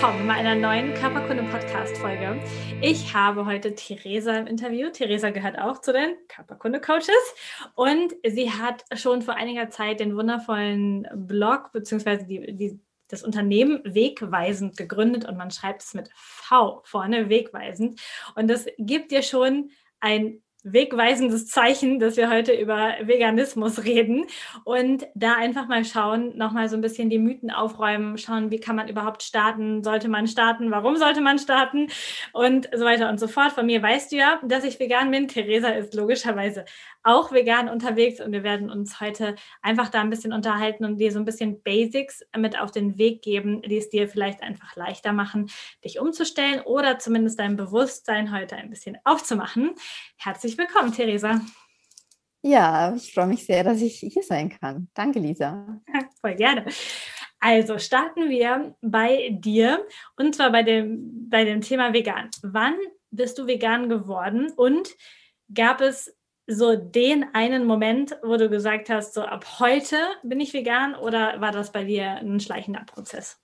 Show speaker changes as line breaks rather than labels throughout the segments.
willkommen bei einer neuen Körperkunde-Podcast-Folge. Ich habe heute Theresa im Interview. Theresa gehört auch zu den Körperkunde-Coaches und sie hat schon vor einiger Zeit den wundervollen Blog bzw. Die, die, das Unternehmen Wegweisend gegründet und man schreibt es mit V vorne, Wegweisend. Und das gibt dir schon ein wegweisendes Zeichen, dass wir heute über Veganismus reden und da einfach mal schauen, nochmal so ein bisschen die Mythen aufräumen, schauen, wie kann man überhaupt starten, sollte man starten, warum sollte man starten und so weiter und so fort. Von mir weißt du ja, dass ich vegan bin. Theresa ist logischerweise auch vegan unterwegs und wir werden uns heute einfach da ein bisschen unterhalten und dir so ein bisschen Basics mit auf den Weg geben, die es dir vielleicht einfach leichter machen, dich umzustellen oder zumindest dein Bewusstsein heute ein bisschen aufzumachen. Herzlich willkommen, Theresa.
Ja, ich freue mich sehr, dass ich hier sein kann. Danke, Lisa.
Voll gerne. Also starten wir bei dir und zwar bei dem, bei dem Thema vegan. Wann bist du vegan geworden und gab es so den einen Moment, wo du gesagt hast, so ab heute bin ich vegan oder war das bei dir ein schleichender Prozess?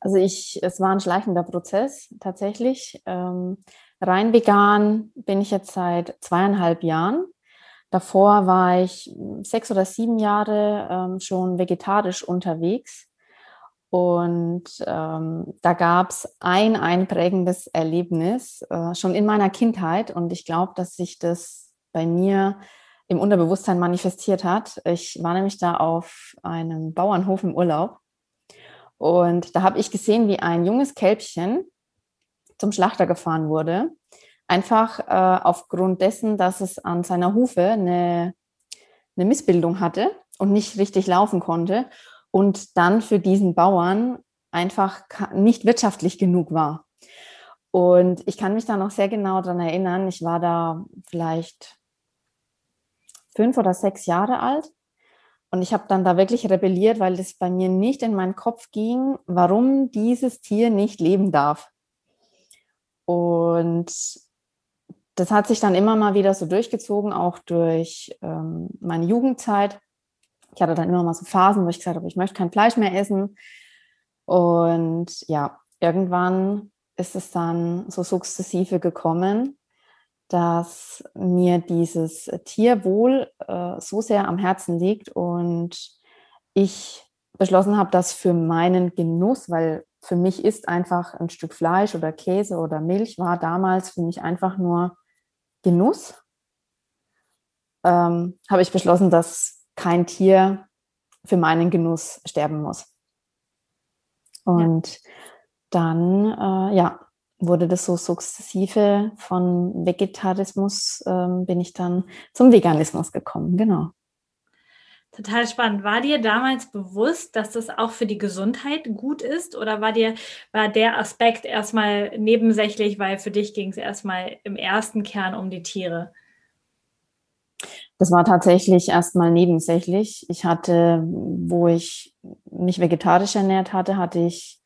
Also ich, es war ein schleichender Prozess tatsächlich. Ähm, rein vegan bin ich jetzt seit zweieinhalb Jahren. Davor war ich sechs oder sieben Jahre ähm, schon vegetarisch unterwegs. Und ähm, da gab es ein einprägendes Erlebnis äh, schon in meiner Kindheit. Und ich glaube, dass sich das bei mir im Unterbewusstsein manifestiert hat. Ich war nämlich da auf einem Bauernhof im Urlaub. Und da habe ich gesehen, wie ein junges Kälbchen zum Schlachter gefahren wurde. Einfach äh, aufgrund dessen, dass es an seiner Hufe eine, eine Missbildung hatte und nicht richtig laufen konnte und dann für diesen Bauern einfach nicht wirtschaftlich genug war. Und ich kann mich da noch sehr genau daran erinnern, ich war da vielleicht fünf oder sechs Jahre alt und ich habe dann da wirklich rebelliert, weil es bei mir nicht in meinen Kopf ging, warum dieses Tier nicht leben darf. Und das hat sich dann immer mal wieder so durchgezogen, auch durch ähm, meine Jugendzeit ich hatte dann immer mal so Phasen, wo ich gesagt habe, ich möchte kein Fleisch mehr essen. Und ja, irgendwann ist es dann so sukzessive gekommen, dass mir dieses Tierwohl äh, so sehr am Herzen liegt und ich beschlossen habe, dass für meinen Genuss, weil für mich ist einfach ein Stück Fleisch oder Käse oder Milch, war damals für mich einfach nur Genuss, ähm, habe ich beschlossen, dass kein Tier für meinen Genuss sterben muss. Und ja. dann, äh, ja, wurde das so sukzessive von Vegetarismus, ähm, bin ich dann zum Veganismus gekommen, genau.
Total spannend. War dir damals bewusst, dass das auch für die Gesundheit gut ist? Oder war dir, war der Aspekt erstmal nebensächlich, weil für dich ging es erstmal im ersten Kern um die Tiere?
Das war tatsächlich erstmal nebensächlich. Ich hatte, wo ich mich vegetarisch ernährt hatte, hatte ich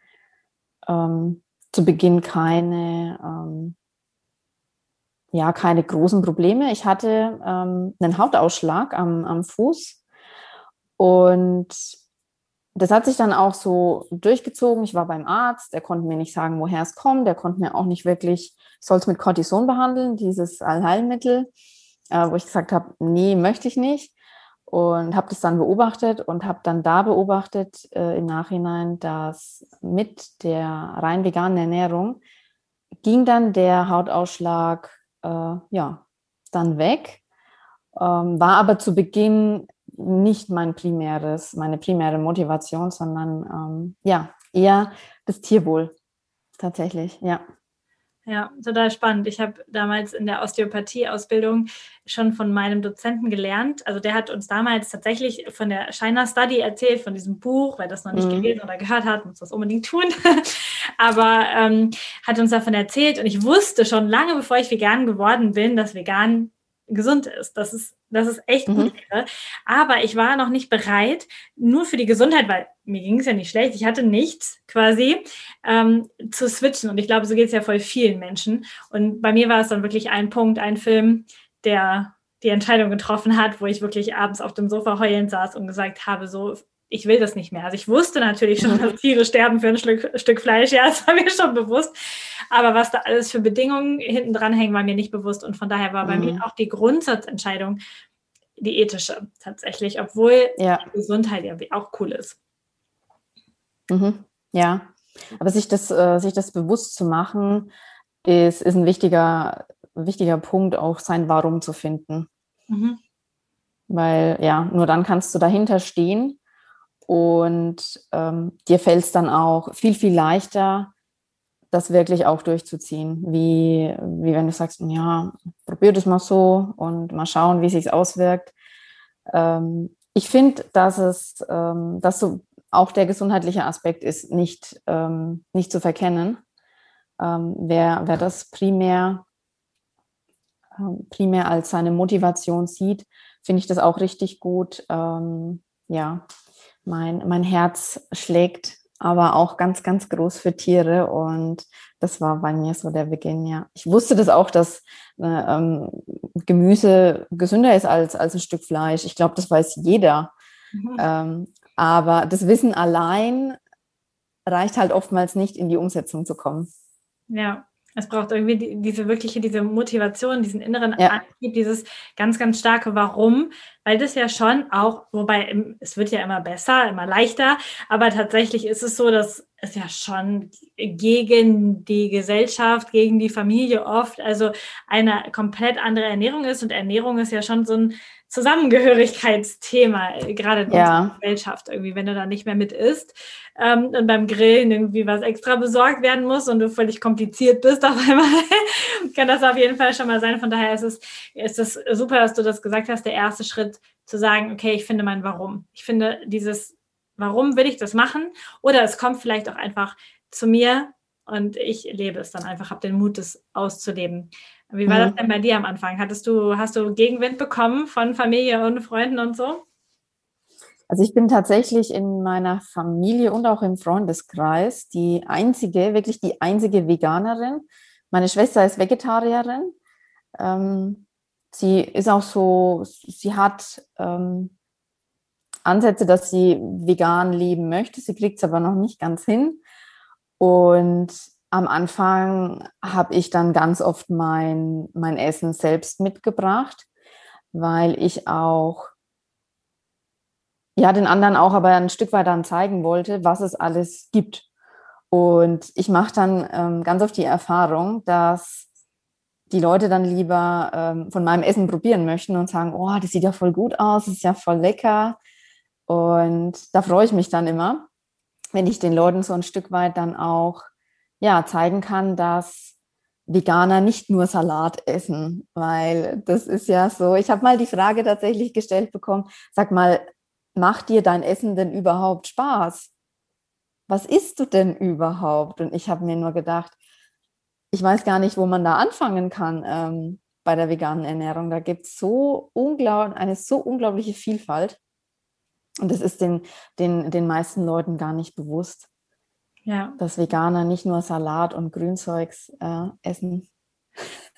ähm, zu Beginn keine, ähm, ja, keine großen Probleme. Ich hatte ähm, einen Hautausschlag am, am Fuß und das hat sich dann auch so durchgezogen. Ich war beim Arzt, der konnte mir nicht sagen, woher es kommt. Der konnte mir auch nicht wirklich, soll es mit Cortison behandeln, dieses Allheilmittel äh, wo ich gesagt habe, nee, möchte ich nicht. Und habe das dann beobachtet und habe dann da beobachtet äh, im Nachhinein, dass mit der rein veganen Ernährung ging dann der Hautausschlag äh, ja dann weg, ähm, war aber zu Beginn nicht mein primäres, meine primäre Motivation, sondern ähm, ja eher das Tierwohl. tatsächlich, ja.
Ja, total spannend. Ich habe damals in der Osteopathie-Ausbildung schon von meinem Dozenten gelernt. Also der hat uns damals tatsächlich von der China Study erzählt, von diesem Buch. Wer das noch nicht mhm. gelesen oder gehört hat, muss das unbedingt tun. Aber ähm, hat uns davon erzählt und ich wusste schon lange, bevor ich vegan geworden bin, dass vegan gesund ist. Das ist, das ist echt mhm. gut wäre. Aber ich war noch nicht bereit, nur für die Gesundheit, weil mir ging es ja nicht schlecht, ich hatte nichts quasi, ähm, zu switchen. Und ich glaube, so geht es ja voll vielen Menschen. Und bei mir war es dann wirklich ein Punkt, ein Film, der die Entscheidung getroffen hat, wo ich wirklich abends auf dem Sofa heulend saß und gesagt habe, so, ich will das nicht mehr. Also ich wusste natürlich schon, dass Tiere sterben für ein Stück, Stück Fleisch, ja, das war mir schon bewusst. Aber was da alles für Bedingungen hinten dran hängen, war mir nicht bewusst. Und von daher war bei mhm. mir auch die Grundsatzentscheidung die ethische tatsächlich, obwohl ja. Gesundheit ja auch cool ist.
Mhm. Ja, aber sich das, äh, sich das bewusst zu machen, ist, ist ein wichtiger, wichtiger Punkt, auch sein Warum zu finden. Mhm. Weil ja, nur dann kannst du dahinter stehen und ähm, dir fällt es dann auch viel, viel leichter, das wirklich auch durchzuziehen. Wie, wie wenn du sagst, ja, probier das mal so und mal schauen, wie es auswirkt. Ähm, ich finde, dass es, ähm, dass so auch der gesundheitliche Aspekt ist nicht, ähm, nicht zu verkennen. Ähm, wer, wer das primär, ähm, primär als seine Motivation sieht, finde ich das auch richtig gut. Ähm, ja, mein, mein Herz schlägt aber auch ganz, ganz groß für Tiere und das war bei mir so der Beginn, ja. Ich wusste das auch, dass äh, ähm, Gemüse gesünder ist als, als ein Stück Fleisch. Ich glaube, das weiß jeder. Mhm. Ähm, aber das Wissen allein reicht halt oftmals nicht, in die Umsetzung zu kommen.
Ja, es braucht irgendwie die, diese wirkliche, diese Motivation, diesen inneren ja. Antrieb, dieses ganz, ganz starke Warum, weil das ja schon auch, wobei es wird ja immer besser, immer leichter, aber tatsächlich ist es so, dass es ja schon gegen die Gesellschaft, gegen die Familie oft, also eine komplett andere Ernährung ist und Ernährung ist ja schon so ein Zusammengehörigkeitsthema, äh, gerade in ja. unserer Gesellschaft irgendwie, wenn du da nicht mehr mit isst ähm, und beim Grillen irgendwie was extra besorgt werden muss und du völlig kompliziert bist auf einmal, kann das auf jeden Fall schon mal sein. Von daher ist es, ist es super, dass du das gesagt hast, der erste Schritt zu sagen, okay, ich finde mein Warum. Ich finde dieses, warum will ich das machen? Oder es kommt vielleicht auch einfach zu mir und ich lebe es dann einfach, habe den Mut, das auszuleben. Wie war mhm. das denn bei dir am Anfang? Hattest du, hast du Gegenwind bekommen von Familie und Freunden und so?
Also ich bin tatsächlich in meiner Familie und auch im Freundeskreis die einzige, wirklich die einzige Veganerin. Meine Schwester ist Vegetarierin. Ähm, sie ist auch so, sie hat ähm, Ansätze, dass sie vegan leben möchte. Sie kriegt es aber noch nicht ganz hin. Und am Anfang habe ich dann ganz oft mein, mein Essen selbst mitgebracht, weil ich auch ja den anderen auch aber ein Stück weit dann zeigen wollte, was es alles gibt. Und ich mache dann ähm, ganz oft die Erfahrung, dass die Leute dann lieber ähm, von meinem Essen probieren möchten und sagen, oh, das sieht ja voll gut aus, das ist ja voll lecker. Und da freue ich mich dann immer, wenn ich den Leuten so ein Stück weit dann auch ja, zeigen kann, dass Veganer nicht nur Salat essen, weil das ist ja so. Ich habe mal die Frage tatsächlich gestellt bekommen, sag mal, macht dir dein Essen denn überhaupt Spaß? Was isst du denn überhaupt? Und ich habe mir nur gedacht, ich weiß gar nicht, wo man da anfangen kann ähm, bei der veganen Ernährung. Da gibt es so unglaublich, eine so unglaubliche Vielfalt. Und das ist den, den, den meisten Leuten gar nicht bewusst ja. dass Veganer nicht nur Salat und Grünzeugs äh, essen.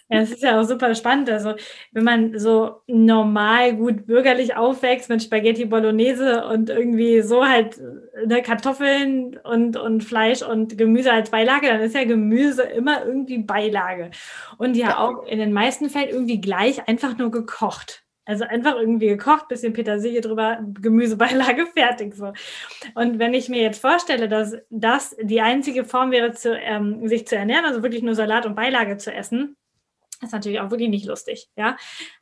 Ja, es ist ja auch super spannend. Also, wenn man so normal gut bürgerlich aufwächst mit Spaghetti Bolognese und irgendwie so halt ne, Kartoffeln und, und Fleisch und Gemüse als Beilage, dann ist ja Gemüse immer irgendwie Beilage. Und ja, ja. auch in den meisten Fällen irgendwie gleich einfach nur gekocht. Also einfach irgendwie gekocht, bisschen Petersilie drüber, Gemüsebeilage fertig so. Und wenn ich mir jetzt vorstelle, dass das die einzige Form wäre, zu, ähm, sich zu ernähren, also wirklich nur Salat und Beilage zu essen, ist natürlich auch wirklich nicht lustig, ja.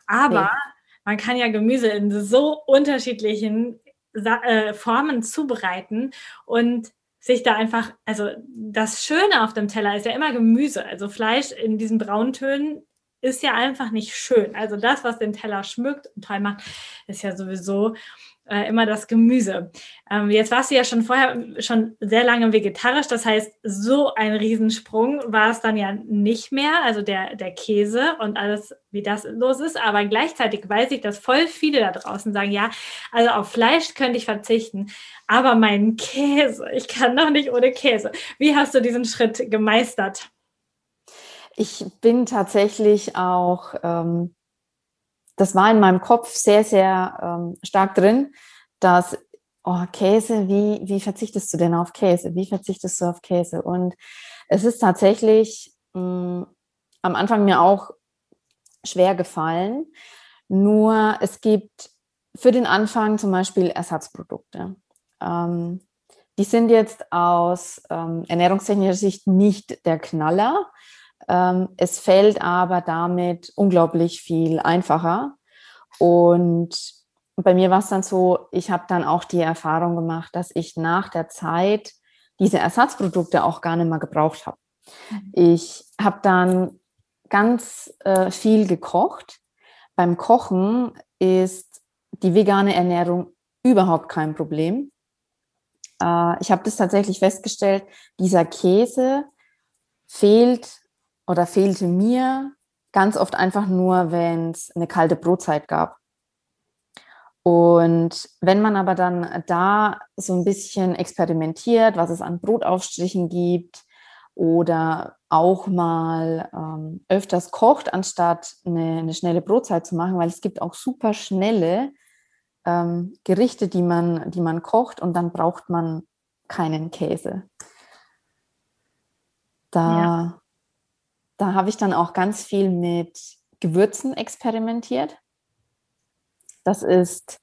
Aber nee. man kann ja Gemüse in so unterschiedlichen äh, Formen zubereiten und sich da einfach, also das Schöne auf dem Teller ist ja immer Gemüse. Also Fleisch in diesen Brauntönen ist ja einfach nicht schön. Also das, was den Teller schmückt und toll macht, ist ja sowieso äh, immer das Gemüse. Ähm, jetzt warst du ja schon vorher schon sehr lange vegetarisch, das heißt, so ein Riesensprung war es dann ja nicht mehr, also der, der Käse und alles, wie das los ist. Aber gleichzeitig weiß ich, dass voll viele da draußen sagen, ja, also auf Fleisch könnte ich verzichten, aber meinen Käse, ich kann doch nicht ohne Käse. Wie hast du diesen Schritt gemeistert?
Ich bin tatsächlich auch ähm, das war in meinem Kopf sehr, sehr ähm, stark drin, dass, oh, Käse, wie, wie verzichtest du denn auf Käse? Wie verzichtest du auf Käse? Und es ist tatsächlich mh, mm, am Anfang mir auch schwer gefallen. Nur es gibt für den Anfang zum Beispiel Ersatzprodukte. Ähm, die sind jetzt aus ähm, ernährungstechnischer Sicht nicht der Knaller, es fällt aber damit unglaublich viel einfacher. Und bei mir war es dann so, ich habe dann auch die Erfahrung gemacht, dass ich nach der Zeit diese Ersatzprodukte auch gar nicht mehr gebraucht habe. Ich habe dann ganz äh, viel gekocht. Beim Kochen ist die vegane Ernährung überhaupt kein Problem. Äh, ich habe das tatsächlich festgestellt, dieser Käse fehlt oder fehlte mir ganz oft einfach nur, wenn es eine kalte Brotzeit gab. Und wenn man aber dann da so ein bisschen experimentiert, was es an Brotaufstrichen gibt oder auch mal ähm, öfters kocht, anstatt eine, eine, schnelle Brotzeit zu machen, weil es gibt auch super schnelle ähm, Gerichte, die man, die man kocht und dann braucht man keinen Käse. Da ja da habe ich dann auch ganz viel mit Gewürzen experimentiert. Das ist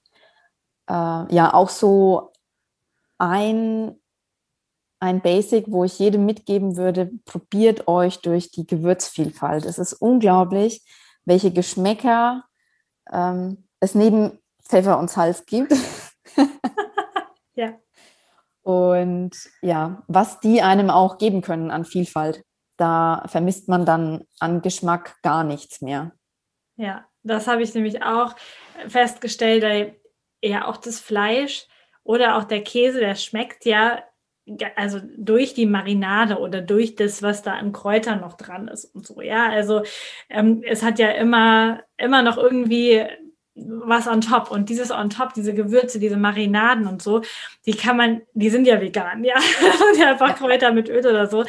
äh, ja auch so ein, ein Basic, wo ich jedem mitgeben würde, probiert euch durch die Gewürzvielfalt. Es ist unglaublich, welche Geschmäcker ähm, es neben Pfeffer und Salz gibt. ja. Und ja, was die einem auch geben können an Vielfalt da vermisst man dann an Geschmack gar nichts mehr.
Ja, das habe ich nämlich auch festgestellt, ja auch das Fleisch oder auch der Käse, der schmeckt ja also durch die Marinade oder durch das, was da an Kräutern noch dran ist und so. Ja, also ähm, es hat ja immer, immer noch irgendwie was on top. Und dieses on top, diese Gewürze, diese Marinaden und so, die kann man, die sind ja vegan, ja. Und einfach Kräuter mit Öl oder so.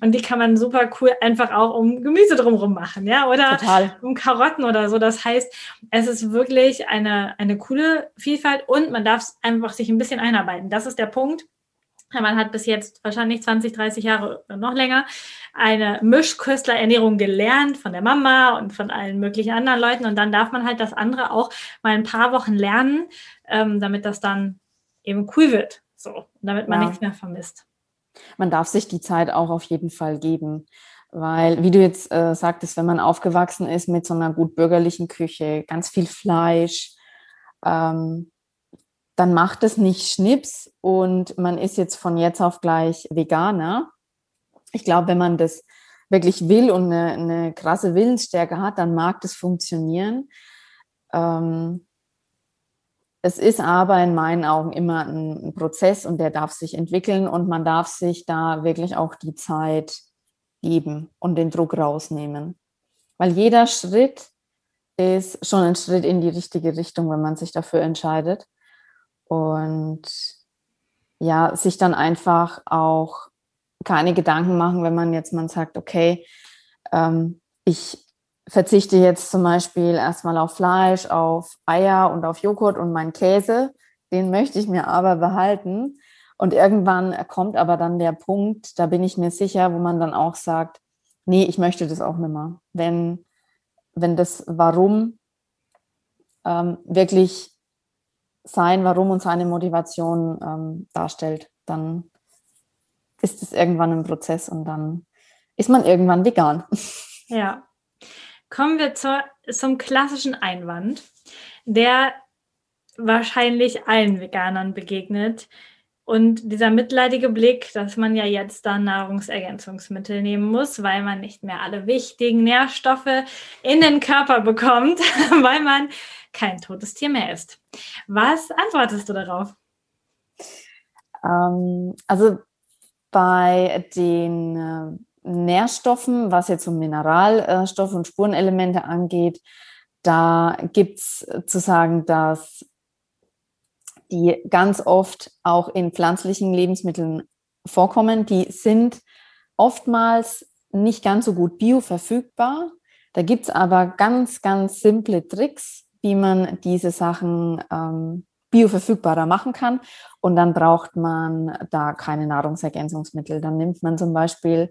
Und die kann man super cool einfach auch um Gemüse drumherum machen, ja. Oder Total. um Karotten oder so. Das heißt, es ist wirklich eine, eine coole Vielfalt und man darf einfach sich ein bisschen einarbeiten. Das ist der Punkt man hat bis jetzt wahrscheinlich 20, 30 Jahre oder noch länger eine Mischköstlerernährung gelernt von der Mama und von allen möglichen anderen Leuten. Und dann darf man halt das andere auch mal ein paar Wochen lernen, ähm, damit das dann eben cool wird. So, damit man ja. nichts mehr vermisst.
Man darf sich die Zeit auch auf jeden Fall geben. Weil, wie du jetzt äh, sagtest, wenn man aufgewachsen ist mit so einer gut bürgerlichen Küche, ganz viel Fleisch, ähm, dann macht es nicht Schnips und man ist jetzt von jetzt auf gleich Veganer. Ich glaube, wenn man das wirklich will und eine, eine krasse Willensstärke hat, dann mag das funktionieren. Ähm, es ist aber in meinen Augen immer ein, ein, Prozess und der darf sich entwickeln und man darf sich da wirklich auch die Zeit geben und den Druck rausnehmen. Weil jeder Schritt ist schon ein Schritt in die richtige Richtung, wenn man sich dafür entscheidet. Und ja, sich dann einfach auch keine Gedanken machen, wenn man jetzt mal sagt, okay, ähm, ich verzichte jetzt zum Beispiel erstmal auf Fleisch, auf Eier und auf Joghurt und meinen Käse, den möchte ich mir aber behalten. Und irgendwann kommt aber dann der Punkt, da bin ich mir sicher, wo man dann auch sagt, nee, ich möchte das auch nicht mehr. Wenn, wenn das Warum ähm, wirklich sein Warum und seine Motivation ähm, darstellt, dann ist es irgendwann ein Prozess und dann ist man irgendwann vegan.
Ja. Kommen wir zur, zum klassischen Einwand, der wahrscheinlich allen Veganern begegnet. Und dieser mitleidige Blick, dass man ja jetzt dann Nahrungsergänzungsmittel nehmen muss, weil man nicht mehr alle wichtigen Nährstoffe in den Körper bekommt, weil man kein totes Tier mehr ist. Was antwortest du darauf?
Ähm, also bei den äh, Nährstoffen, was jetzt um Mineralstoffe und Spurenelemente angeht, da gibt es zu sagen, dass die ganz oft auch in pflanzlichen Lebensmitteln vorkommen, die sind oftmals nicht ganz so gut bioverfügbar. Da gibt es aber ganz, ganz simple Tricks, wie man diese Sachen ähm, bioverfügbarer machen kann. Und dann braucht man da keine Nahrungsergänzungsmittel. Dann nimmt man zum Beispiel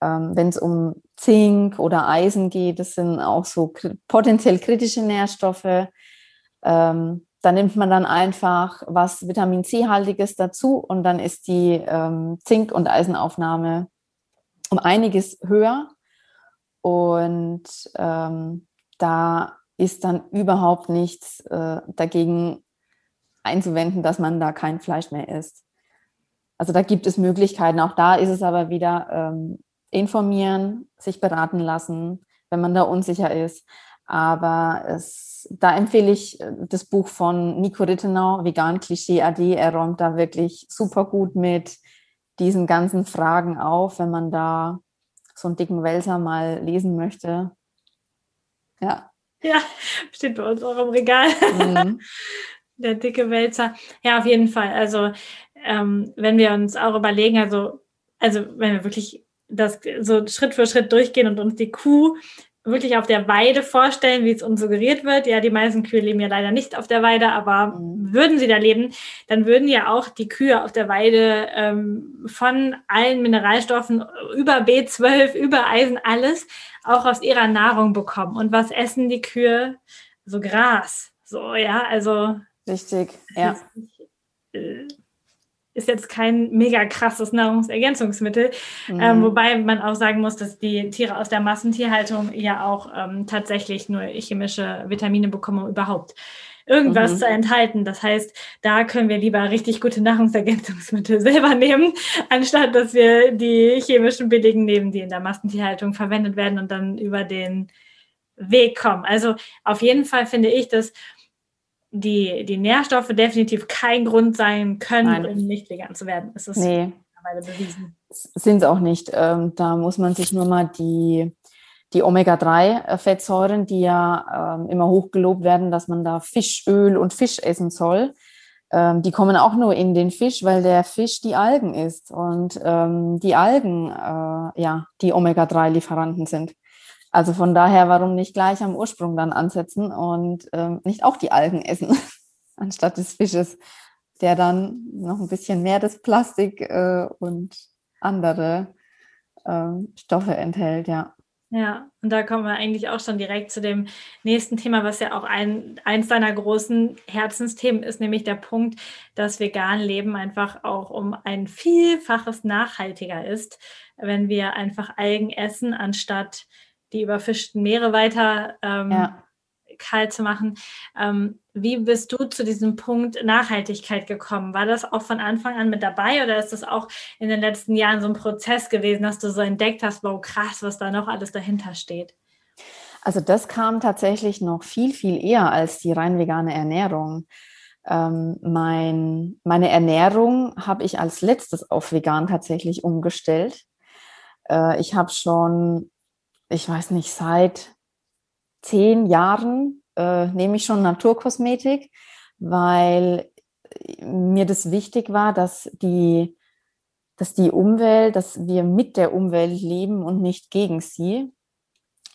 ähm, wenn es um Zink oder Eisen geht, das sind auch so potenziell kritische Nährstoffe. Ähm, da nimmt man dann einfach was Vitamin C-haltiges dazu und dann ist die ähm, Zink- und Eisenaufnahme um einiges höher. Und ähm, da ist dann überhaupt nichts äh, dagegen einzuwenden, dass man da kein Fleisch mehr isst. Also da gibt es Möglichkeiten. Auch da ist es aber wieder ähm, informieren, sich beraten lassen, wenn man da unsicher ist. Aber es, da empfehle ich äh, das Buch von Nico Rittenau, Vegan Klischee AD. Er räumt da wirklich super gut mit diesen ganzen Fragen auf, wenn man da so einen dicken Wälzer mal lesen möchte.
Ja. Ja, steht bei uns auch im Regal. Mhm. Der dicke Wälzer. Ja, auf jeden Fall. Also, ähm, wenn wir uns auch überlegen, also, also wenn wir wirklich das so Schritt für Schritt durchgehen und uns die Kuh wirklich auf der Weide vorstellen, wie es uns suggeriert wird. Ja, die meisten Kühe leben ja leider nicht auf der Weide, aber mhm. würden sie da leben, dann würden ja auch die Kühe auf der Weide ähm, von allen Mineralstoffen über B12, über Eisen, alles auch aus ihrer Nahrung bekommen. Und was essen die Kühe? So Gras. So, ja, also.
Richtig, ja. Ist,
äh, ist jetzt kein mega krasses Nahrungsergänzungsmittel. Mhm. Ähm, wobei man auch sagen muss, dass die Tiere aus der Massentierhaltung ja auch ähm, tatsächlich nur chemische Vitamine bekommen, um überhaupt irgendwas mhm. zu enthalten. Das heißt, da können wir lieber richtig gute Nahrungsergänzungsmittel selber nehmen, anstatt dass wir die chemischen billigen nehmen, die in der Massentierhaltung verwendet werden und dann über den Weg kommen. Also auf jeden Fall finde ich, dass die, die Nährstoffe definitiv kein Grund sein können, Nein. um nicht vegan zu werden.
Das ist nee. mittlerweile bewiesen. Sind es auch nicht. Ähm, da muss man sich nur mal die, die Omega-3-Fettsäuren, die ja ähm, immer hochgelobt werden, dass man da Fischöl und Fisch essen soll, ähm, die kommen auch nur in den Fisch, weil der Fisch die Algen ist und ähm, die Algen äh, ja die Omega-3-Lieferanten sind. Also von daher, warum nicht gleich am Ursprung dann ansetzen und ähm, nicht auch die Algen essen, anstatt des Fisches, der dann noch ein bisschen mehr das Plastik äh, und andere äh, Stoffe enthält, ja.
Ja, und da kommen wir eigentlich auch schon direkt zu dem nächsten Thema, was ja auch ein, eins deiner großen Herzensthemen ist, nämlich der Punkt, dass vegan Leben einfach auch um ein Vielfaches nachhaltiger ist, wenn wir einfach Algen essen, anstatt die überfischten Meere weiter ähm, ja. kalt zu machen. Ähm, wie bist du zu diesem Punkt Nachhaltigkeit gekommen? War das auch von Anfang an mit dabei oder ist das auch in den letzten Jahren so ein Prozess gewesen, dass du so entdeckt hast, wow, krass, was da noch alles dahinter steht?
Also das kam tatsächlich noch viel, viel eher als die rein vegane Ernährung. Ähm, mein, meine Ernährung habe ich als letztes auf vegan tatsächlich umgestellt. Äh, ich habe schon ich weiß nicht, seit zehn Jahren äh, nehme ich schon Naturkosmetik, weil mir das wichtig war, dass die, dass die Umwelt, dass wir mit der Umwelt leben und nicht gegen sie.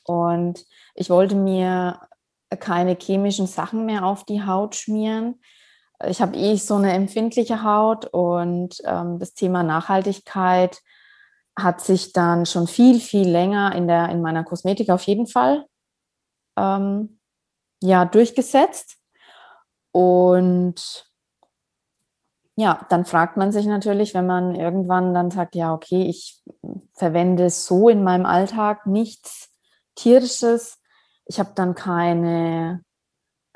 Und ich wollte mir keine chemischen Sachen mehr auf die Haut schmieren. Ich habe eh so eine empfindliche Haut und ähm, das Thema Nachhaltigkeit hat sich dann schon viel, viel länger in, der, in meiner Kosmetik auf jeden Fall ähm, ja, durchgesetzt. Und ja, dann fragt man sich natürlich, wenn man irgendwann dann sagt, ja, okay, ich verwende so in meinem Alltag nichts Tierisches. Ich habe dann keine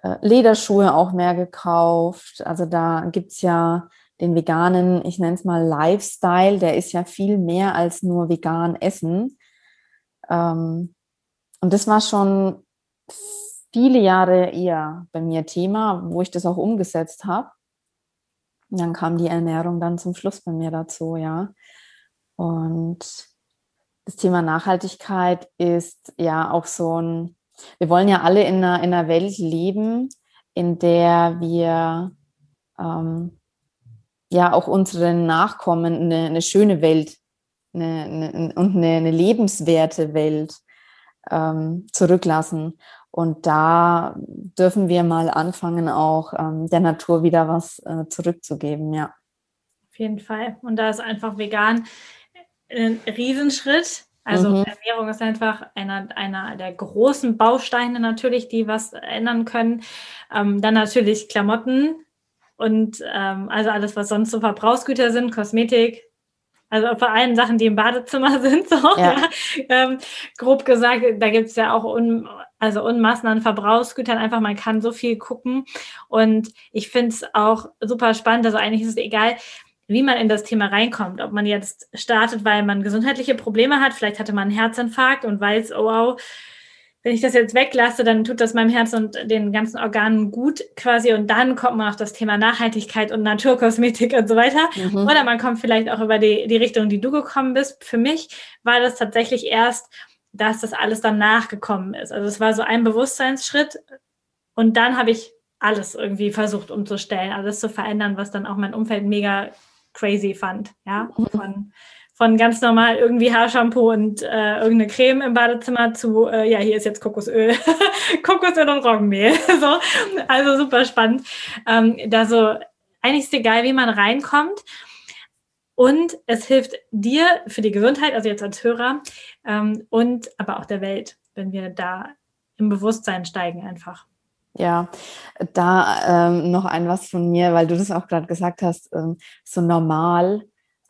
äh, Lederschuhe auch mehr gekauft. Also da gibt es ja den veganen, ich nenne es mal Lifestyle, der ist ja viel mehr als nur vegan essen. Ähm, und das war schon viele Jahre eher bei mir Thema, wo ich das auch umgesetzt habe. Und dann kam die Ernährung dann zum Schluss bei mir dazu, ja. Und das Thema Nachhaltigkeit ist ja auch so ein, wir wollen ja alle in einer, in einer Welt leben, in der wir ähm, ja auch unseren Nachkommen eine, eine schöne Welt eine, eine, und eine, lebenswerte Welt ähm, zurücklassen. Und da dürfen wir mal anfangen, auch ähm, der Natur wieder was äh, zurückzugeben, ja.
Auf jeden Fall. Und da ist einfach vegan ein Riesenschritt. Also mhm. Ernährung ist einfach einer, einer der großen Bausteine natürlich, die was ändern können. Ähm, dann natürlich Klamotten und ähm, also alles, was sonst so Verbrauchsgüter sind, Kosmetik, also vor allem Sachen, die im Badezimmer sind, so, ja. ja. Ähm, grob gesagt, da gibt es ja auch un, also Unmassen an Verbrauchsgütern. Einfach, man kann so viel gucken. Und ich finde es auch super spannend. Also eigentlich ist es egal, wie man in das Thema reinkommt. Ob man jetzt startet, weil man gesundheitliche Probleme hat, vielleicht hatte man einen Herzinfarkt und weiß, oh wow, wenn ich das jetzt weglasse, dann tut das meinem Herz und den ganzen Organen gut quasi und dann kommt man auf das Thema Nachhaltigkeit und Naturkosmetik und so weiter. Mhm. Oder man kommt vielleicht auch über die, die Richtung, die du gekommen bist. Für mich war das tatsächlich erst, dass das alles dann nachgekommen ist. Also es war so ein Bewusstseinsschritt und dann habe ich alles irgendwie versucht umzustellen, alles zu verändern, was dann auch mein Umfeld mega crazy fand. Ja, mhm. von von ganz normal irgendwie Haarshampoo und äh, irgendeine Creme im Badezimmer zu, äh, ja, hier ist jetzt Kokosöl, Kokosöl und Roggenmehl. so, also super spannend. Ähm, da so, eigentlich ist egal, wie man reinkommt. Und es hilft dir für die Gesundheit, also jetzt als Hörer, ähm, und aber auch der Welt, wenn wir da im Bewusstsein steigen einfach.
Ja, da ähm, noch ein was von mir, weil du das auch gerade gesagt hast, ähm, so normal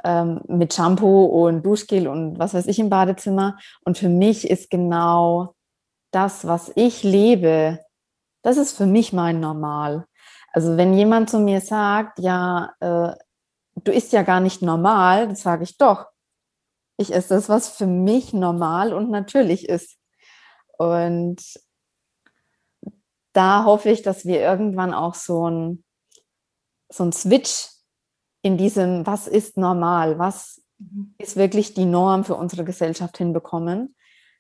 ähm, mit Shampoo und Duschgel und was weiß ich im Badezimmer. Und für mich ist genau das, was ich lebe, das ist für mich mein Normal. Also wenn jemand zu mir sagt, ja, äh, du isst ja gar nicht normal, dann sage ich doch. Ich esse das, was für mich normal und natürlich ist. Und da hoffe ich, dass wir irgendwann auch so ein, so ein Switch in diesem, was ist normal, was mhm. ist wirklich die Norm für unsere Gesellschaft hinbekommen,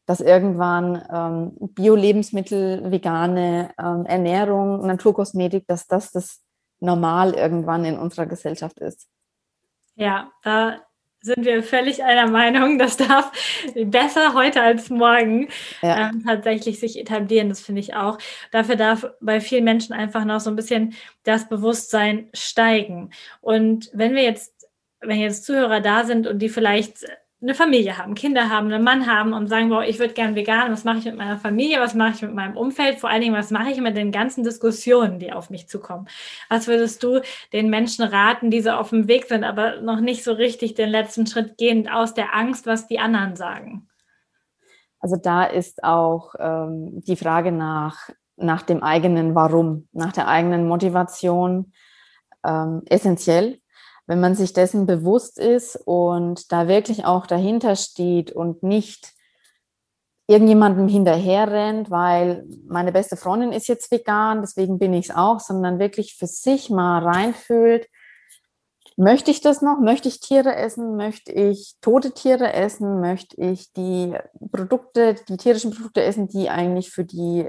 dass irgendwann ähm, Bio-Lebensmittel, vegane ähm, Ernährung, Naturkosmetik, dass das das Normal irgendwann in unserer Gesellschaft ist.
Ja, da sind wir völlig einer Meinung. Das darf besser heute als morgen ja. ähm, tatsächlich sich etablieren. Das finde ich auch. Dafür darf bei vielen Menschen einfach noch so ein bisschen das Bewusstsein steigen. Und wenn wir jetzt, wenn jetzt Zuhörer da sind und die vielleicht eine Familie haben, Kinder haben, einen Mann haben und sagen, boah, ich würde gern vegan, was mache ich mit meiner Familie, was mache ich mit meinem Umfeld, vor allen Dingen, was mache ich mit den ganzen Diskussionen, die auf mich zukommen. Was würdest du den Menschen raten, die so auf dem Weg sind, aber noch nicht so richtig den letzten Schritt gehen aus der Angst, was die anderen sagen?
Also da ist auch ähm, die Frage nach, nach dem eigenen Warum, nach der eigenen Motivation ähm, essentiell wenn man sich dessen bewusst ist und da wirklich auch dahinter steht und nicht irgendjemandem hinterher rennt, weil meine beste Freundin ist jetzt vegan, deswegen bin ich es auch, sondern wirklich für sich mal reinfühlt, möchte ich das noch? Möchte ich Tiere essen? Möchte ich tote Tiere essen? Möchte ich die Produkte, die tierischen Produkte essen, die eigentlich für die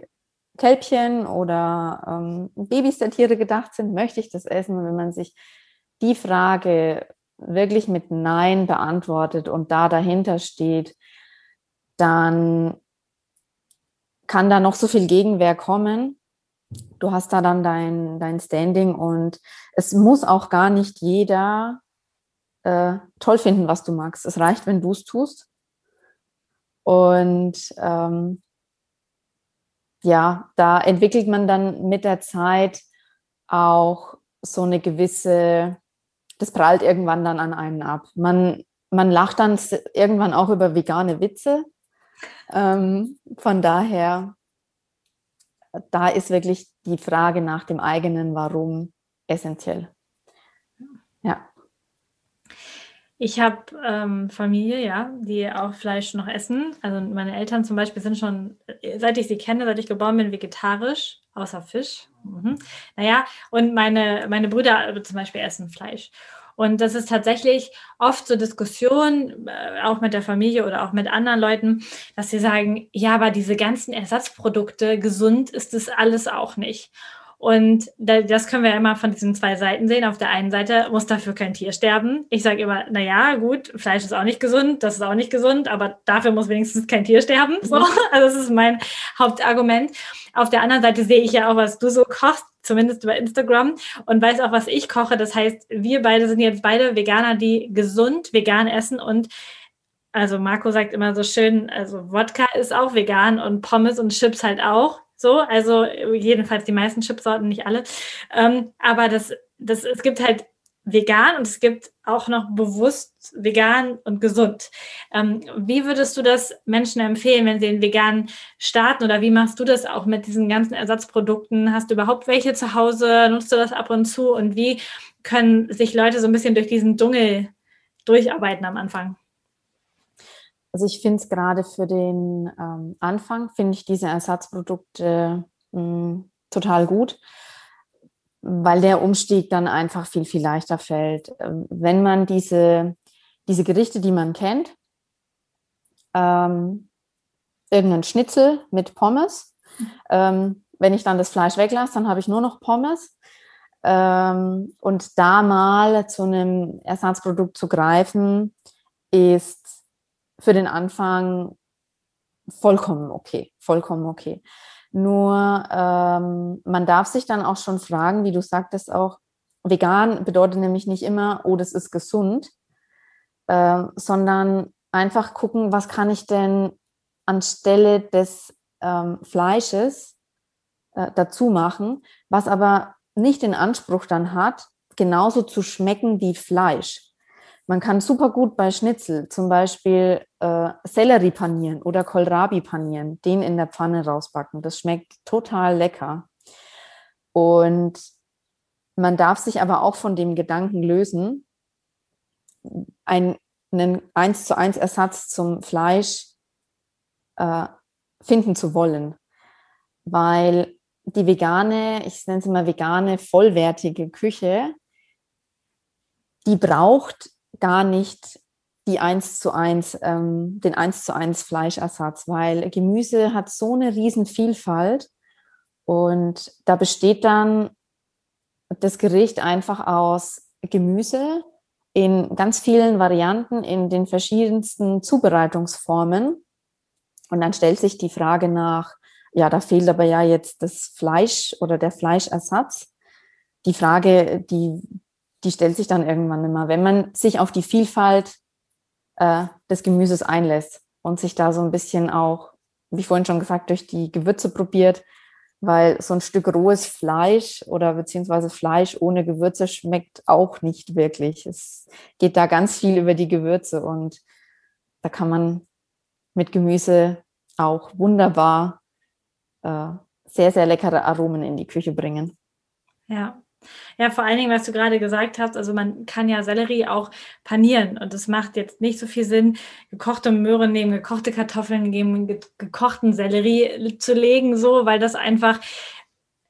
Kälbchen oder ähm, Babys der Tiere gedacht sind? Möchte ich das essen? Und wenn man sich die Frage wirklich mit Nein beantwortet und da dahinter steht, dann kann da noch so viel Gegenwehr kommen. Du hast da dann dein, dein Standing und es muss auch gar nicht jeder äh, toll finden, was du magst. Es reicht, wenn du es tust. Und ähm, ja, da entwickelt man dann mit der Zeit auch so eine gewisse das prallt irgendwann dann an einen ab. Man, man lacht dann irgendwann auch über vegane Witze. Ähm, von daher, da ist wirklich die Frage nach dem eigenen Warum essentiell. Ja.
Ich habe ähm, Familie, ja, die auch Fleisch noch essen. Also meine Eltern zum Beispiel sind schon, seit ich sie kenne, seit ich geboren bin, vegetarisch, außer Fisch. Mhm. Naja, und meine, meine Brüder zum Beispiel essen Fleisch. Und das ist tatsächlich oft so Diskussion, äh, auch mit der Familie oder auch mit anderen Leuten, dass sie sagen, ja, aber diese ganzen Ersatzprodukte, gesund ist das alles auch nicht. Und das können wir immer von diesen zwei Seiten sehen. Auf der einen Seite muss dafür kein Tier sterben. Ich sage immer, na ja, gut, Fleisch ist auch nicht gesund, das ist auch nicht gesund, aber dafür muss wenigstens kein Tier sterben. So. Mhm. Also das ist mein Hauptargument. Auf der anderen Seite sehe ich ja auch, was du so kochst, zumindest über Instagram und weiß auch, was ich koche. Das heißt, wir beide sind jetzt beide Veganer, die gesund vegan essen und also Marco sagt immer so schön, also Wodka ist auch vegan und Pommes und Chips halt auch. So, also jedenfalls die meisten Chipsorten, nicht alle. Ähm, aber das, das, es gibt halt vegan und es gibt auch noch bewusst vegan und gesund. Ähm, wie würdest du das Menschen empfehlen, wenn sie den vegan starten oder wie machst du das auch mit diesen ganzen Ersatzprodukten? Hast du überhaupt welche zu Hause? Nutzt du das ab und zu? Und wie können sich Leute so ein bisschen durch diesen Dschungel durcharbeiten am Anfang?
Also ich finde es gerade für den ähm, Anfang, finde ich diese Ersatzprodukte mh, hm, total gut, weil der Umstieg dann einfach viel, viel leichter fällt. Ähm, wenn man diese, diese Gerichte, die man kennt, ähm, irgendeinen Schnitzel mit Pommes, ähm, wenn ich dann das Fleisch weglasse, dann habe ich nur noch Pommes. Ähm, und da mal zu einem Ersatzprodukt zu greifen, ist für den Anfang vollkommen okay, vollkommen okay. Nur ähm, man darf sich dann auch schon fragen, wie du sagtest auch, vegan bedeutet nämlich nicht immer, oh, das ist gesund, äh, sondern einfach gucken, was kann ich denn anstelle des ähm, Fleisches äh, dazu machen, was aber nicht den Anspruch dann hat, genauso zu schmecken wie Fleisch. Man kann super gut bei Schnitzel zum Beispiel äh, Sellerie panieren oder Kohlrabi panieren, den in der Pfanne rausbacken. Das schmeckt total lecker. Und man darf sich aber auch von dem Gedanken lösen, einen, einen 1 zu 1 Ersatz zum Fleisch äh, finden zu wollen. Weil die vegane, ich nenne es mal vegane, vollwertige Küche, die braucht gar nicht die 1 zu 1, ähm, den 1 zu 1 Fleischersatz, weil Gemüse hat so eine Vielfalt und da besteht dann das Gericht einfach aus Gemüse in ganz vielen Varianten, in den verschiedensten Zubereitungsformen. Und dann stellt sich die Frage nach, ja, da fehlt aber ja jetzt das Fleisch oder der Fleischersatz. Die Frage, die die stellt sich dann irgendwann immer, wenn man sich auf die Vielfalt äh, des Gemüses einlässt und sich da so ein bisschen auch, wie vorhin schon gesagt, durch die Gewürze probiert, weil so ein Stück rohes Fleisch oder beziehungsweise Fleisch ohne Gewürze schmeckt auch nicht wirklich. Es geht da ganz viel über die Gewürze und da kann man mit Gemüse auch wunderbar äh, sehr, sehr leckere Aromen in die Küche bringen.
Ja, ja, vor allen Dingen, was du gerade gesagt hast, also man kann ja Sellerie auch panieren und es macht jetzt nicht so viel Sinn, gekochte Möhren neben gekochte Kartoffeln neben gekochten Sellerie zu legen, so, weil das einfach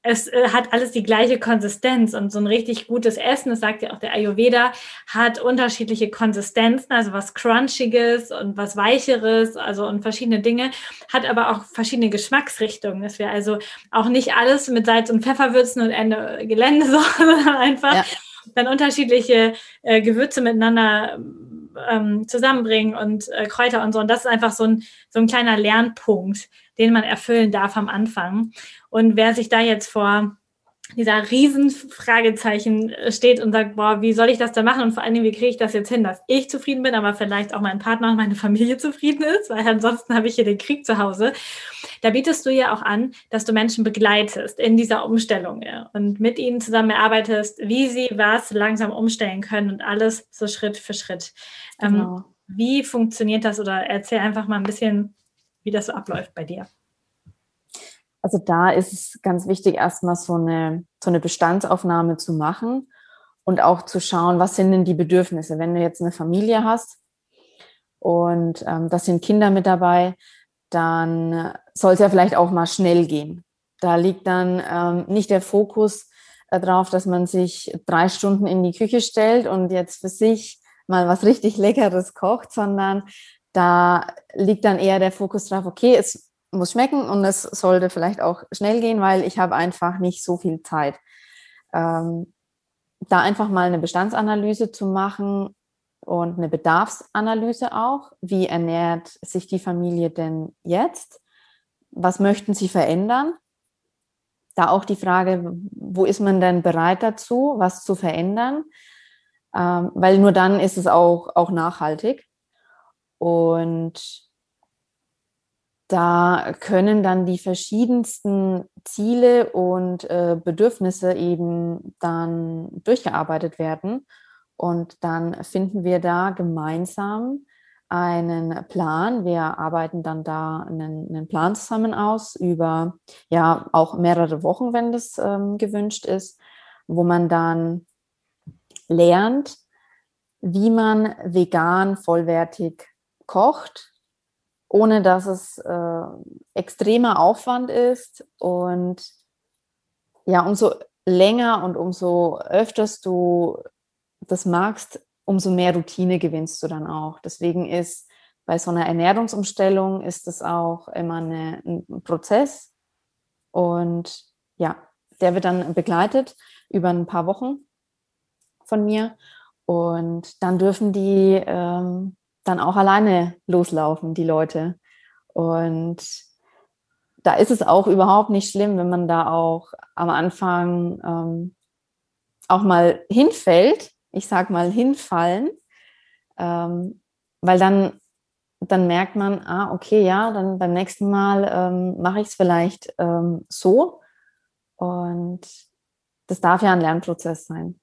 es äh, hat alles die gleiche Konsistenz und so ein richtig gutes Essen, das sagt ja auch der Ayurveda, hat unterschiedliche Konsistenzen, also was Crunchiges und was Weicheres, also und verschiedene Dinge, hat aber auch verschiedene Geschmacksrichtungen, dass wir also auch nicht alles mit Salz und Pfeffer würzen und Ende Gelände, sondern einfach ja. dann unterschiedliche äh, Gewürze miteinander ähm, zusammenbringen und äh, Kräuter und so. Und das ist einfach so ein, so ein kleiner Lernpunkt, den man erfüllen darf am Anfang. Und wer sich da jetzt vor dieser Riesenfragezeichen steht und sagt, boah, wie soll ich das denn machen? Und vor allen Dingen, wie kriege ich das jetzt hin, dass ich zufrieden bin, aber vielleicht auch mein Partner und meine Familie zufrieden ist, weil ansonsten habe ich hier den Krieg zu Hause. Da bietest du ja auch an, dass du Menschen begleitest in dieser Umstellung ja, und mit ihnen zusammen erarbeitest, wie sie was langsam umstellen können und alles so Schritt für Schritt. Ähm, genau. Ähm, wie funktioniert das oder erzähl einfach mal ein bisschen, wie das so abläuft bei dir.
Also da ist es ganz wichtig, erstmal so eine, so eine Bestandsaufnahme zu machen und auch zu schauen, was sind denn die Bedürfnisse, wenn du jetzt eine Familie hast und ähm, das sind Kinder mit dabei, dann soll es ja vielleicht auch mal schnell gehen. Da liegt dann ähm, nicht der Fokus äh, drauf, dass man sich drei Stunden in die Küche stellt und jetzt für sich mal was richtig Leckeres kocht, sondern da liegt dann eher der Fokus drauf, okay, es muss schmecken und es sollte vielleicht auch schnell gehen, weil ich habe einfach nicht so viel Zeit. Ähm, da einfach mal eine Bestandsanalyse zu machen und eine Bedarfsanalyse auch. Wie ernährt sich die Familie denn jetzt? Was möchten sie verändern? Da auch die Frage, wo ist man denn bereit dazu, was zu verändern? Ähm, weil nur dann ist es auch, auch nachhaltig. Und da können dann die verschiedensten Ziele und äh, Bedürfnisse eben dann durchgearbeitet werden. Und dann finden wir da gemeinsam einen Plan. Wir arbeiten dann da einen, einen Plan zusammen aus über ja auch mehrere Wochen, wenn das ähm, gewünscht ist, wo man dann lernt, wie man vegan vollwertig kocht, ohne dass es äh, extremer Aufwand ist. Und ja, umso länger und umso öfters du das magst, umso mehr Routine gewinnst du dann auch. Deswegen ist bei so einer Ernährungsumstellung ist das auch immer eine, ein Prozess. Und ja, der wird dann begleitet über ein paar Wochen von mir. Und dann dürfen die ähm, dann auch alleine loslaufen, die Leute. Und da ist es auch überhaupt nicht schlimm, wenn man da auch am Anfang ähm, auch mal hinfällt. Ich sag mal hinfallen, ähm, weil dann dann merkt man, ah, okay, ja, dann beim nächsten Mal ähm, mache ich es vielleicht ähm, so. Und das darf ja ein Lernprozess sein.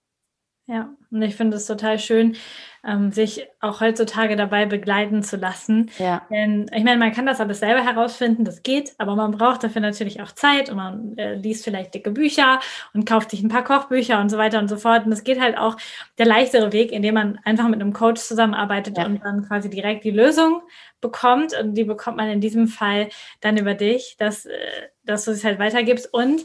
Ja, und ich finde es total schön, ähm, sich auch heutzutage dabei begleiten zu lassen. Ja. Denn ich meine, man kann das alles selber herausfinden, das geht, aber man braucht dafür natürlich auch Zeit und man äh, liest vielleicht dicke Bücher und kauft sich ein paar Kochbücher und so weiter und so fort. Und es geht halt auch der leichtere Weg, indem man einfach mit einem Coach zusammenarbeitet ja. und dann quasi direkt die Lösung bekommt. Und die bekommt man in diesem Fall dann über dich, dass, äh, dass du es halt weitergibst. Und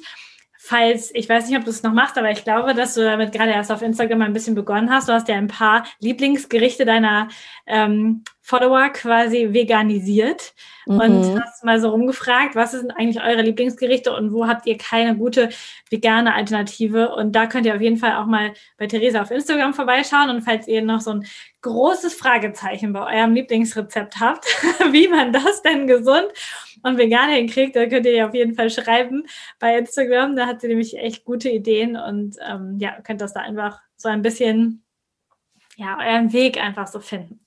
falls, ich weiß nicht, ob du es noch machst, aber ich glaube, dass du damit gerade erst auf Instagram ein bisschen begonnen hast. Du hast ja ein paar Lieblingsgerichte deiner ähm, Follower quasi veganisiert mhm. und hast mal so rumgefragt, was sind eigentlich eure Lieblingsgerichte und wo habt ihr keine gute vegane Alternative? Und da könnt ihr auf jeden Fall auch mal bei Theresa auf Instagram vorbeischauen. Und falls ihr noch so ein großes Fragezeichen bei eurem Lieblingsrezept habt, wie man das denn gesund und vegan hinkriegt, da könnt ihr ja auf jeden Fall schreiben bei Instagram. Da hat sie nämlich echt gute Ideen und ähm, ja, könnt das da einfach so ein bisschen, ja, euren Weg einfach so finden.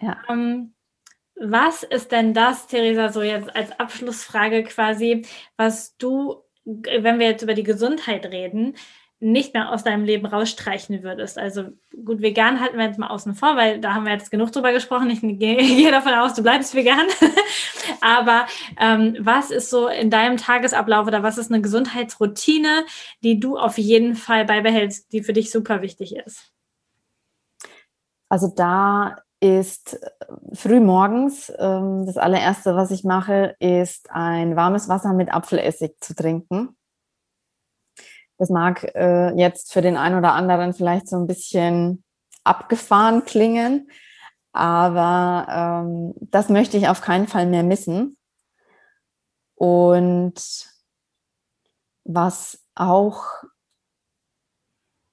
Ja. Ähm, was ist denn das, Theresa, so jetzt als Abschlussfrage quasi, was du, wenn wir jetzt über die Gesundheit reden, nicht mehr aus deinem Leben rausstreichen würdest. Also gut, vegan halten wir jetzt mal außen vor, weil da haben wir jetzt genug drüber gesprochen. Ich gehe davon aus, du bleibst vegan. Aber ähm, was ist so in deinem Tagesablauf oder was ist eine Gesundheitsroutine, die du auf jeden Fall beibehältst, die für dich super wichtig ist?
Also da ist äh, früh morgens ähm, das allererste, was ich mache, ist ein warmes Wasser mit Apfelessig zu trinken. Das mag äh, jetzt für den einen oder anderen vielleicht so ein bisschen abgefahren klingen, aber ähm, das möchte ich auf keinen Fall mehr missen. Und was auch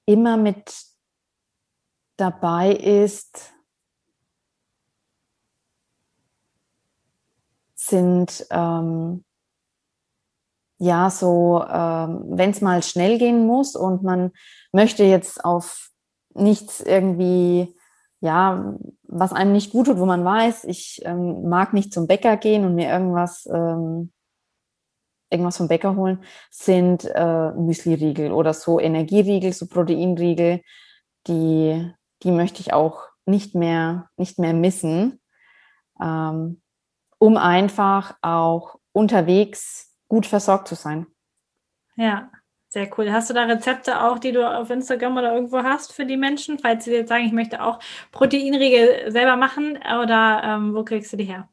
immer mit dabei ist, sind ähm, ja, so, ähm, wenn es mal schnell gehen muss und man möchte jetzt auf nichts irgendwie, ja, was einem nicht gut tut, wo man weiß, ich ähm, mag nicht zum Bäcker gehen und mir irgendwas, ähm, irgendwas vom Bäcker holen, sind äh, Müsli-Riegel oder so Energieriegel, so Proteinriegel, die, die möchte ich auch nicht mehr, nicht mehr missen, ähm, um einfach auch unterwegs gut versorgt zu sein.
Ja, Sehr cool. Hast du da Rezepte auch, die du auf Instagram oder irgendwo hast für die Menschen, falls sie jetzt sagen, ich möchte auch Proteinriegel selber machen oder ähm, wo kriegst du die her?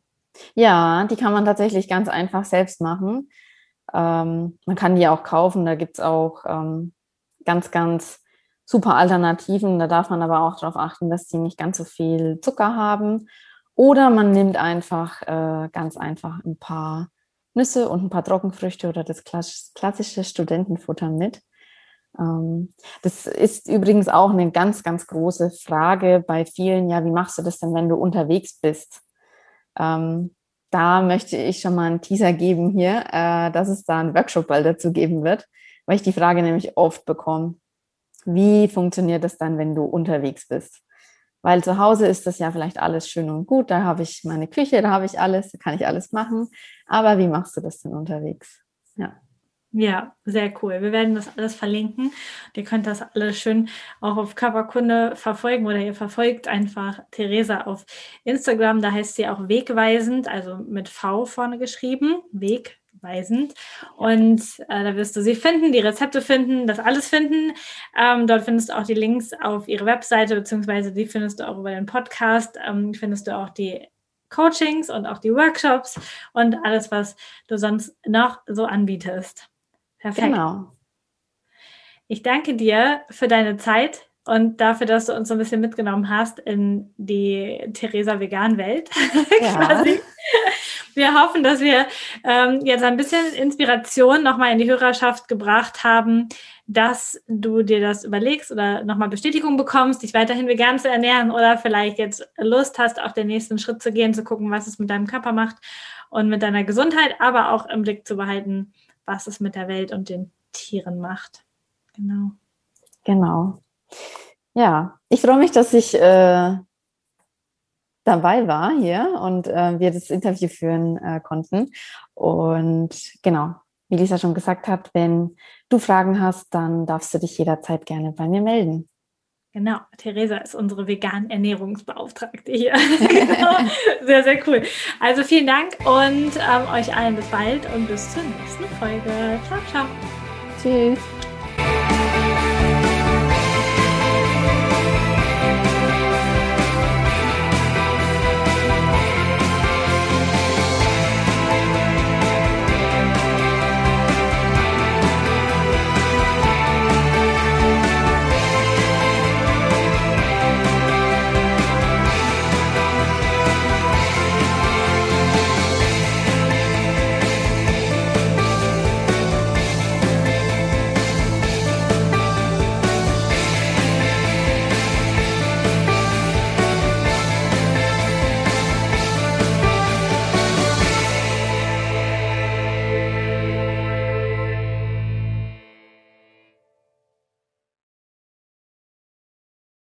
Ja, die kann man tatsächlich ganz einfach selbst machen. Ähm, man kann die auch kaufen, da gibt es auch ähm, ganz, ganz super Alternativen. Da darf man aber auch darauf achten, dass die nicht ganz so viel Zucker haben. Oder man nimmt einfach äh, ganz einfach ein paar Nüsse und ein paar Trockenfrüchte oder das klassische Studentenfutter mit. Ähm, das ist übrigens auch eine ganz, ganz große Frage bei vielen. Ja, wie machst du das denn, wenn du unterwegs bist? Ähm, da möchte ich schon mal einen Teaser geben hier, äh, dass es da einen Workshop bald dazu geben wird, weil ich die Frage nämlich oft bekomme. Wie funktioniert das dann, wenn du unterwegs bist? Weil zu Hause ist das ja vielleicht alles schön und gut, da habe ich meine Küche, da habe ich alles, da kann ich alles machen. Aber wie machst du das denn unterwegs?
Ja. Ja, sehr cool. Wir werden das alles verlinken. Ihr könnt das alles schön auch auf Körperkunde verfolgen oder ihr verfolgt einfach Theresa auf Instagram. Da heißt sie auch wegweisend, also mit V vorne geschrieben, wegweisend. Und äh, da wirst du sie finden, die Rezepte finden, das alles finden. Ähm, dort findest du auch die Links auf ihre Webseite, beziehungsweise die findest du auch über den Podcast. Ähm, findest du auch die Coachings und auch die Workshops und alles, was du sonst noch so anbietest. Perfekt. Genau. Ich danke dir für deine Zeit und dafür, dass du uns so ein bisschen mitgenommen hast in die Theresa Vegan Welt. Ja. Wir hoffen, dass wir ähm, jetzt ein bisschen Inspiration nochmal in die Hörerschaft gebracht haben, dass du dir das überlegst oder nochmal Bestätigung bekommst, dich weiterhin vegan zu ernähren oder vielleicht jetzt Lust hast, auf den nächsten Schritt zu gehen, zu gucken, was es mit deinem Körper macht und mit deiner Gesundheit, aber auch im Blick zu behalten, was es mit der Welt und den Tieren macht. Genau.
Genau. Ja, ich freue mich, dass ich äh, dabei war hier und äh, wir das Interview führen äh, konnten. Und genau, wie Lisa schon gesagt hat, wenn du Fragen hast, dann darfst du dich jederzeit gerne bei mir melden.
Genau, Theresa ist unsere vegan Ernährungsbeauftragte hier. genau. Sehr, sehr cool. Also vielen Dank und ähm, euch allen bis bald und bis zur nächsten Folge. Ciao, ciao.
Tschüss.